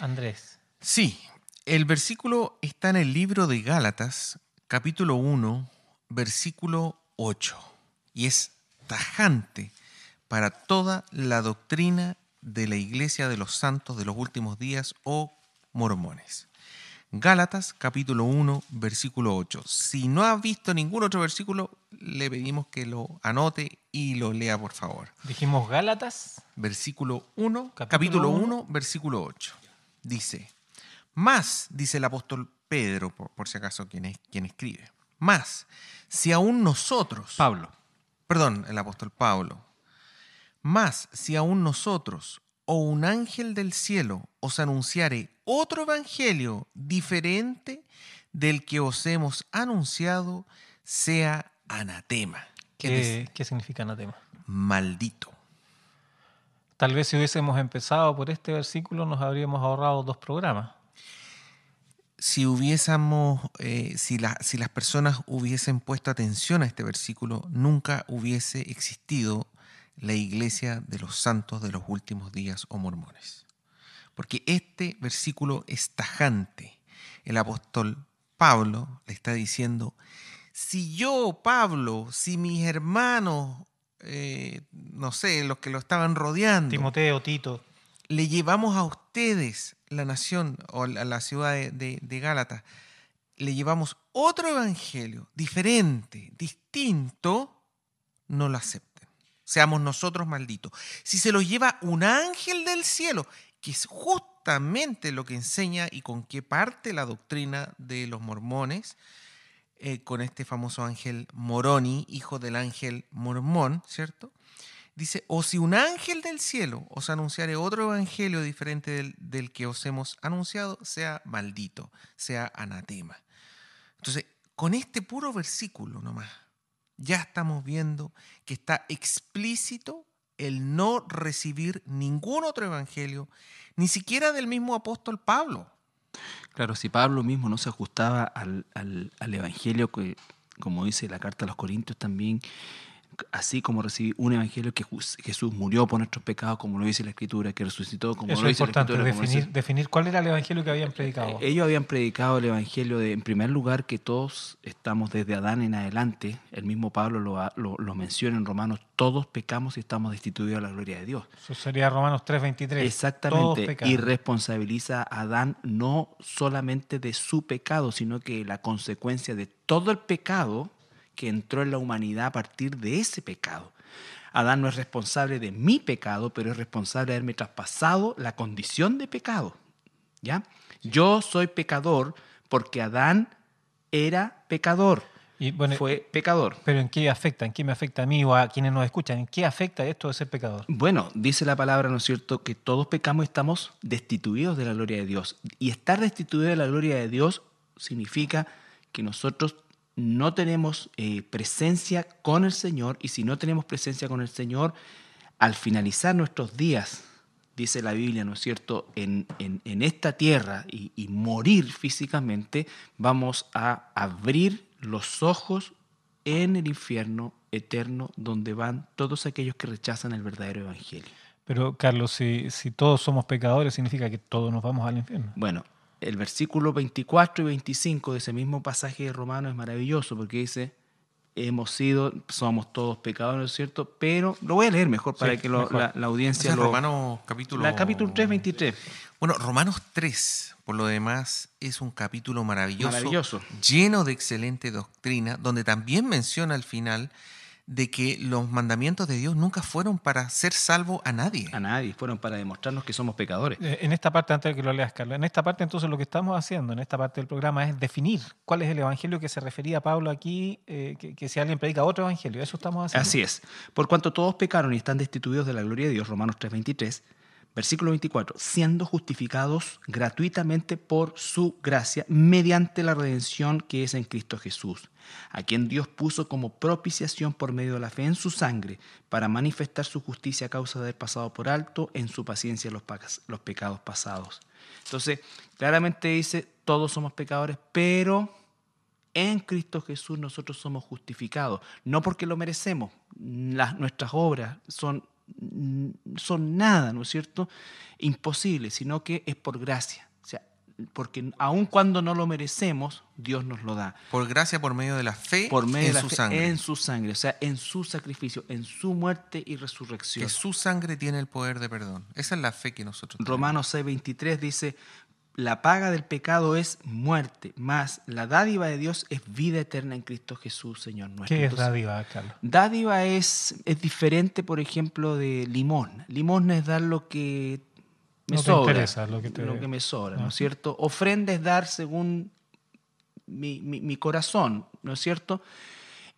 Andrés. Sí, el versículo está en el libro de Gálatas, capítulo 1, versículo 8, y es tajante para toda la doctrina de la iglesia de los santos de los últimos días o mormones. Gálatas capítulo 1, versículo 8. Si no ha visto ningún otro versículo, le pedimos que lo anote y lo lea, por favor. Dijimos Gálatas. Versículo 1, Capítulo capítulo uno. 1, versículo 8. Dice, más, dice el apóstol Pedro, por, por si acaso quien, es, quien escribe, más, si aún nosotros, Pablo. Perdón, el apóstol Pablo, más si aún nosotros o un ángel del cielo os anunciare otro evangelio diferente del que os hemos anunciado, sea anatema. ¿Qué, ¿Qué significa anatema? maldito. Tal vez si hubiésemos empezado por este versículo nos habríamos ahorrado dos programas. Si hubiésemos, eh, si, si las personas hubiesen puesto atención a este versículo, nunca hubiese existido la iglesia de los santos de los últimos días o mormones. Porque este versículo es tajante. El apóstol Pablo le está diciendo, si yo, Pablo, si mis hermanos, eh, no sé, los que lo estaban rodeando, Timoteo, Tito. Le llevamos a ustedes, la nación o la, la ciudad de, de, de Gálatas, le llevamos otro evangelio diferente, distinto, no lo acepten. Seamos nosotros malditos. Si se los lleva un ángel del cielo, que es justamente lo que enseña y con qué parte la doctrina de los mormones, eh, con este famoso ángel Moroni, hijo del ángel mormón, ¿cierto? Dice, o si un ángel del cielo os anunciare otro evangelio diferente del, del que os hemos anunciado, sea maldito, sea anatema. Entonces, con este puro versículo nomás, ya estamos viendo que está explícito el no recibir ningún otro evangelio, ni siquiera del mismo apóstol Pablo. Claro, si Pablo mismo no se ajustaba al, al- al Evangelio, que, como dice la carta a los Corintios también, así como recibí un Evangelio que Jesús- murió por nuestros pecados, como lo dice la Escritura, que resucitó, como Eso lo es dice la importante, Escritura. como definir, definir cuál era el evangelio que habían predicado. Eh, Ellos habían predicado el Evangelio de, en primer lugar, que todos estamos desde Adán en adelante. El mismo Pablo lo, lo- lo menciona en Romanos, todos pecamos y estamos destituidos de la gloria de Dios. Eso sería Romanos 3.23. Todos Exactamente. Y responsabiliza a Adán no solamente de su pecado, sino que la consecuencia de todo el pecado que entró en la humanidad a partir de ese pecado. Adán no es responsable de mi pecado, pero es responsable de haberme traspasado la condición de pecado. ¿Ya? Yo soy pecador porque Adán era pecador. Y, bueno, Fue pecador. Pero ¿en qué afecta? ¿En qué me afecta a mí o a quienes nos escuchan? ¿En qué afecta esto de ser pecador? Bueno, dice la palabra, ¿no es cierto?, que todos pecamos y estamos destituidos de la gloria de Dios. Y estar destituido de la gloria de Dios significa que nosotros no tenemos eh, presencia con el Señor y si no tenemos presencia con el Señor, al finalizar nuestros días, dice la Biblia, ¿no es cierto?, en, en- en esta tierra y, y morir físicamente, vamos a abrir los ojos en el infierno eterno donde van todos aquellos que rechazan el verdadero evangelio. Pero, Carlos, si, si todos somos pecadores, significa que todos nos vamos al infierno. Bueno, el versículo 24 y 25 de ese mismo pasaje de Romano es maravilloso porque dice, hemos sido, somos todos pecadores, ¿no es cierto? Pero lo voy a leer mejor para Sí, que lo- mejor. la, la audiencia es lo... Romanos capítulo... La capítulo 3, 23. Bueno, Romanos 3, por lo demás, es un capítulo maravilloso, Maravilloso. lleno de excelente doctrina, donde también menciona al final de que los mandamientos de Dios nunca fueron para ser salvo a nadie. A nadie, fueron para demostrarnos que somos pecadores. Eh, En esta parte, antes de que lo leas, Carlos, en esta parte entonces lo que estamos haciendo, en esta parte del programa, es definir cuál es el evangelio que se refería a Pablo aquí, eh, que, que si alguien predica otro evangelio, eso estamos haciendo. Así es. Por cuanto todos pecaron y están destituidos de la gloria de Dios, Romanos 3:23, versículo 24, siendo justificados gratuitamente por su gracia mediante la redención que es en Cristo Jesús, a quien Dios puso como propiciación por medio de la fe en su sangre, para manifestar su justicia a causa de haber pasado por alto en su paciencia los, pecados pasados. Entonces, claramente dice, todos somos pecadores, pero en Cristo Jesús nosotros somos justificados, no porque lo merecemos, nuestras obras son, son nada, ¿no es cierto? Imposible, sino que es por gracia. O sea, porque aun cuando no lo merecemos, Dios nos lo da. Por gracia, por medio de la fe Por medio en de la su fe, sangre. en su sangre, o sea, en su sacrificio, en su muerte y resurrección. Que su sangre tiene el poder de perdón. Esa es la fe que nosotros tenemos. Romanos 6:23 dice, la paga del pecado es muerte, mas la dádiva de Dios es vida eterna en Cristo Jesús, Señor nuestro. ¿Qué es Entonces, dádiva, Carlos? Dádiva es, es diferente, por ejemplo, de limón. Limón es dar lo que me No te sobra. interesa, lo que te- me sobra, ¿no es cierto? Ofrenda es dar según mi, mi- mi corazón, ¿no es cierto?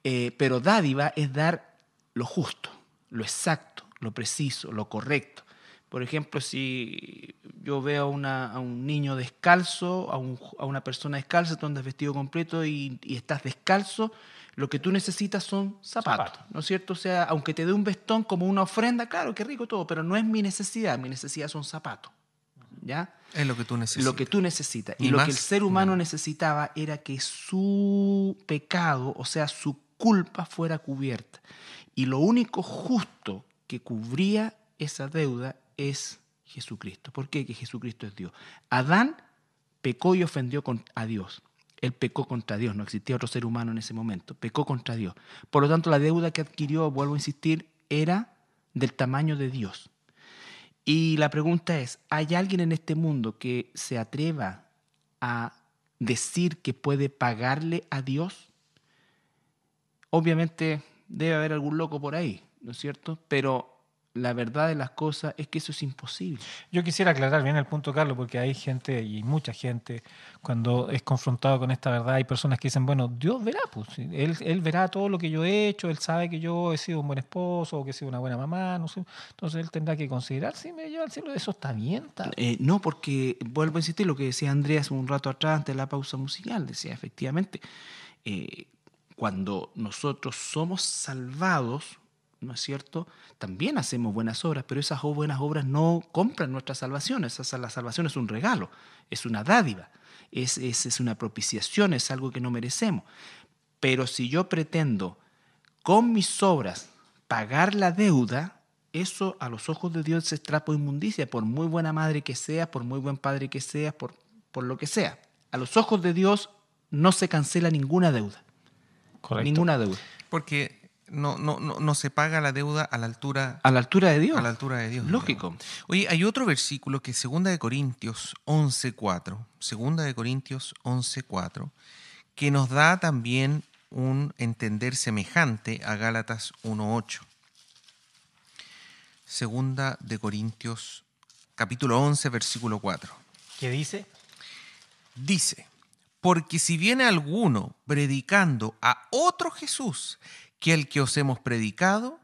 Eh, pero dádiva es dar lo justo, lo exacto, lo preciso, lo correcto. Por ejemplo, si yo veo a, una- a un niño descalzo, a, un- a una persona descalza, tú andas vestido completo y, y estás descalzo, lo que tú necesitas son zapatos, Zapatos. ¿no es cierto? O sea, aunque te dé un vestón como una ofrenda, claro, qué rico todo, pero no es mi necesidad, mi necesidad son zapatos, ¿ya? Es lo que tú necesitas. Lo que tú necesitas. Y lo más que el ser humano necesitaba era que su pecado, o sea, su culpa fuera cubierta. Y lo único justo que cubría esa deuda es Jesucristo. ¿Por qué? Que Jesucristo es Dios. Adán pecó y ofendió a Dios. Él pecó contra Dios, no existía otro ser humano en ese momento. Pecó contra Dios. Por lo tanto, la deuda que adquirió, vuelvo a insistir, era del tamaño de Dios. Y la pregunta es, ¿hay alguien en este mundo que se atreva a decir que puede pagarle a Dios? Obviamente debe haber algún loco por ahí, ¿no es cierto? Pero la verdad de las cosas es que eso es imposible. Yo quisiera aclarar bien el punto, Carlos, porque hay gente y mucha gente cuando es confrontado con esta verdad, hay personas que dicen, bueno, Dios verá, pues, él, él verá todo lo que yo he hecho, Él sabe que yo he sido un buen esposo o que he sido una buena mamá, no sé, entonces Él tendrá que considerar si me lleva al cielo, eso está bien, está Eh, no, porque vuelvo a insistir lo que decía Andrea un rato atrás antes de la pausa musical. Decía, efectivamente, eh, cuando nosotros somos salvados, ¿no es cierto? También hacemos buenas obras, pero esas buenas obras no compran nuestra salvación. Esa, la salvación es un regalo, es una dádiva, es, es, es una propiciación, es algo que no merecemos. Pero si yo pretendo con mis obras pagar la deuda, eso a los ojos de Dios es trapo de inmundicia, por muy buena madre que seas, por muy buen padre que seas, por, por lo que sea. A los ojos de Dios no se cancela ninguna deuda. correcto. Ninguna deuda. Porque no, no, no, no se paga la deuda a la altura, A la altura de Dios. a la altura de Dios. Lógico. digamos. Oye, hay otro versículo que es 2 de Corintios 11.4, 2 de Corintios 11.4, que nos da también un entender semejante a Gálatas 1.8. Segunda de Corintios capítulo 11, versículo 4. ¿Qué dice? Dice, porque si viene alguno predicando a otro Jesús que el que os hemos predicado,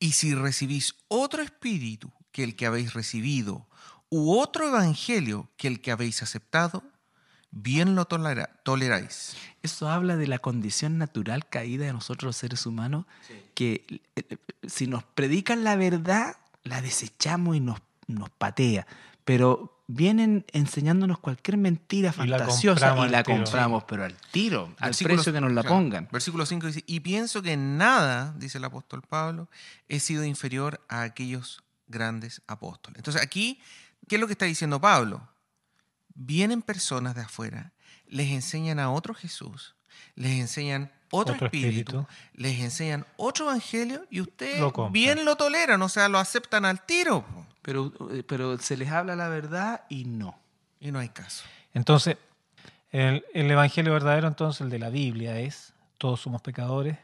y si recibís otro espíritu que el que habéis recibido, u otro evangelio que el que habéis aceptado, bien lo tolera- toleráis. Eso habla de la condición natural caída de nosotros los seres humanos, que eh, si nos predican la verdad, la desechamos y nos, nos patea. Pero vienen enseñándonos cualquier mentira Y la fantasiosa compramos y la compramos, pero al tiro, al Versículo- precio que nos la pongan. Versículo 5 dice, y pienso que en nada, dice el apóstol Pablo, he sido inferior a aquellos grandes apóstoles. Entonces aquí, ¿qué es lo que está diciendo Pablo? Vienen personas de afuera, les enseñan a otro Jesús, les enseñan otro, Otro espíritu, espíritu. les enseñan otro evangelio y ustedes bien lo toleran, o sea, lo aceptan al tiro. po. Pero, eh, pero se les habla la verdad y no. Y no hay caso. Entonces, el, el evangelio verdadero, entonces, el de la Biblia es, todos somos pecadores,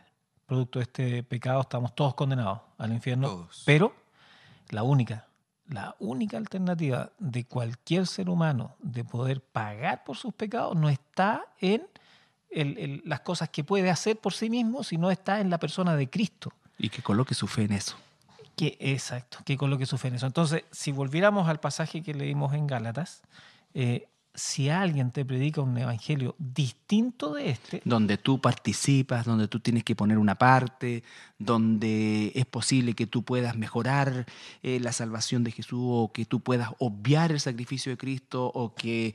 producto de este pecado estamos todos condenados al infierno, Todos. pero la única, la única alternativa de cualquier ser humano de poder pagar por sus pecados no está en el- el- las cosas que puede hacer por sí mismo, sino está en la persona de Cristo. Y que coloque su fe en eso. Que, exacto, que coloque su fe en eso. Entonces, si volviéramos al pasaje que leímos en Gálatas, eh, si alguien te predica un evangelio distinto de este, Donde tú participas, donde tú tienes que poner una parte, donde es posible que tú puedas mejorar eh, la salvación de Jesús o que tú puedas obviar el sacrificio de Cristo o que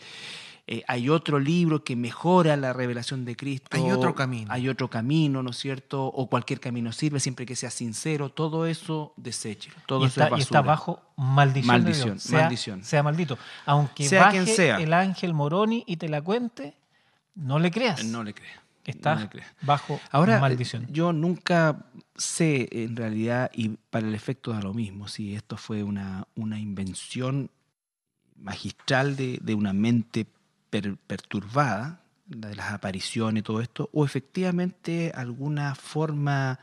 eh, hay otro libro que mejora la revelación de Cristo. Hay otro camino. Hay otro camino, ¿no es cierto? O cualquier camino sirve siempre que sea sincero. Todo eso, deséchelo. Todo y, eso está, es y está bajo maldición. de Maldición, Dios. Sea, maldición. sea maldito. Aunque Sea baje quien sea. el ángel Moroni y te la cuente, no le creas. No le creas. Estás no bajo Ahora, maldición. eh, yo nunca sé en realidad, y para el efecto da lo mismo, si esto fue una, una invención magistral de, de una mente per- perturbada, la de las apariciones y todo esto, o efectivamente alguna forma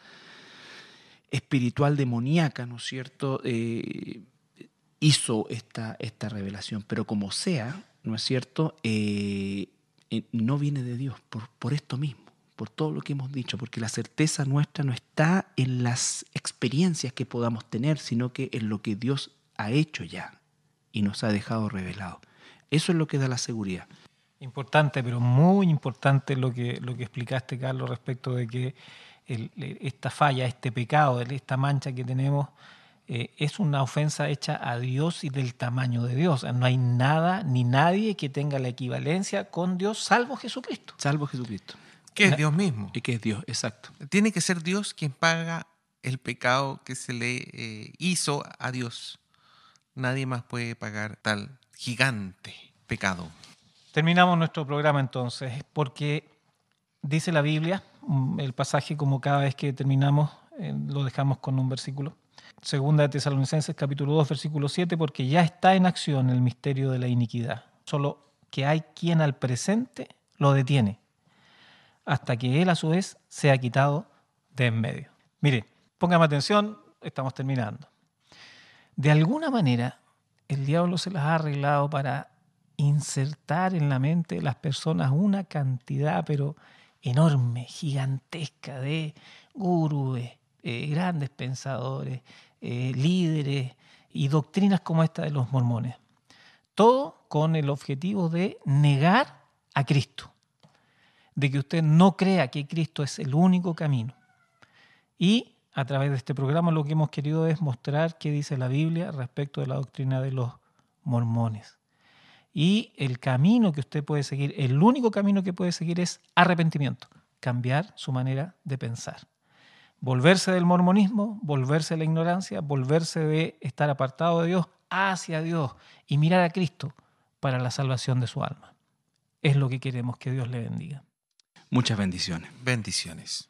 espiritual demoníaca, ¿no es cierto?, Eh, hizo esta, esta revelación. Pero como sea, ¿no es cierto?, Eh, eh, no viene de Dios por, por esto mismo, por todo lo que hemos dicho, porque la certeza nuestra no está en las experiencias que podamos tener, sino que en lo que Dios ha hecho ya y nos ha dejado revelado. Eso es lo que da la seguridad. Importante, pero muy importante lo que, lo que explicaste, Carlos, respecto de que el- esta falla, este pecado, esta mancha que tenemos, eh, es una ofensa hecha a Dios y del tamaño de Dios. No hay nada ni nadie que tenga la equivalencia con Dios, salvo Jesucristo. Salvo Jesucristo. Que es Dios mismo. Y que es Dios, exacto. Tiene que ser Dios quien paga el pecado que se le eh, hizo a Dios. Nadie más puede pagar tal gigante pecado. Terminamos nuestro programa entonces, porque dice la Biblia, mm, el pasaje como cada vez que terminamos eh, lo dejamos con un versículo. Segunda de Tesalonicenses capítulo 2 versículo 7, porque ya está en acción el misterio de la iniquidad, solo que hay quien al presente lo detiene, hasta que él a su vez sea quitado de en medio. Mire, póngame atención, estamos terminando. De alguna manera, el diablo se las ha arreglado para insertar en la mente de las personas una cantidad, pero enorme, gigantesca, de gurúes, eh, grandes pensadores, eh, líderes y doctrinas como esta de los mormones. Todo con el objetivo de negar a Cristo, de que usted no crea que Cristo es el único camino. Y a través de este programa lo que hemos querido es mostrar qué dice la Biblia respecto de la doctrina de los mormones. Y el camino que usted puede seguir, el único camino que puede seguir es arrepentimiento, cambiar su manera de pensar. Volverse del mormonismo, volverse de la ignorancia, volverse de estar apartado de Dios hacia Dios y mirar a Cristo para la salvación de su alma. Es lo que queremos que Dios le bendiga. Muchas bendiciones. Bendiciones.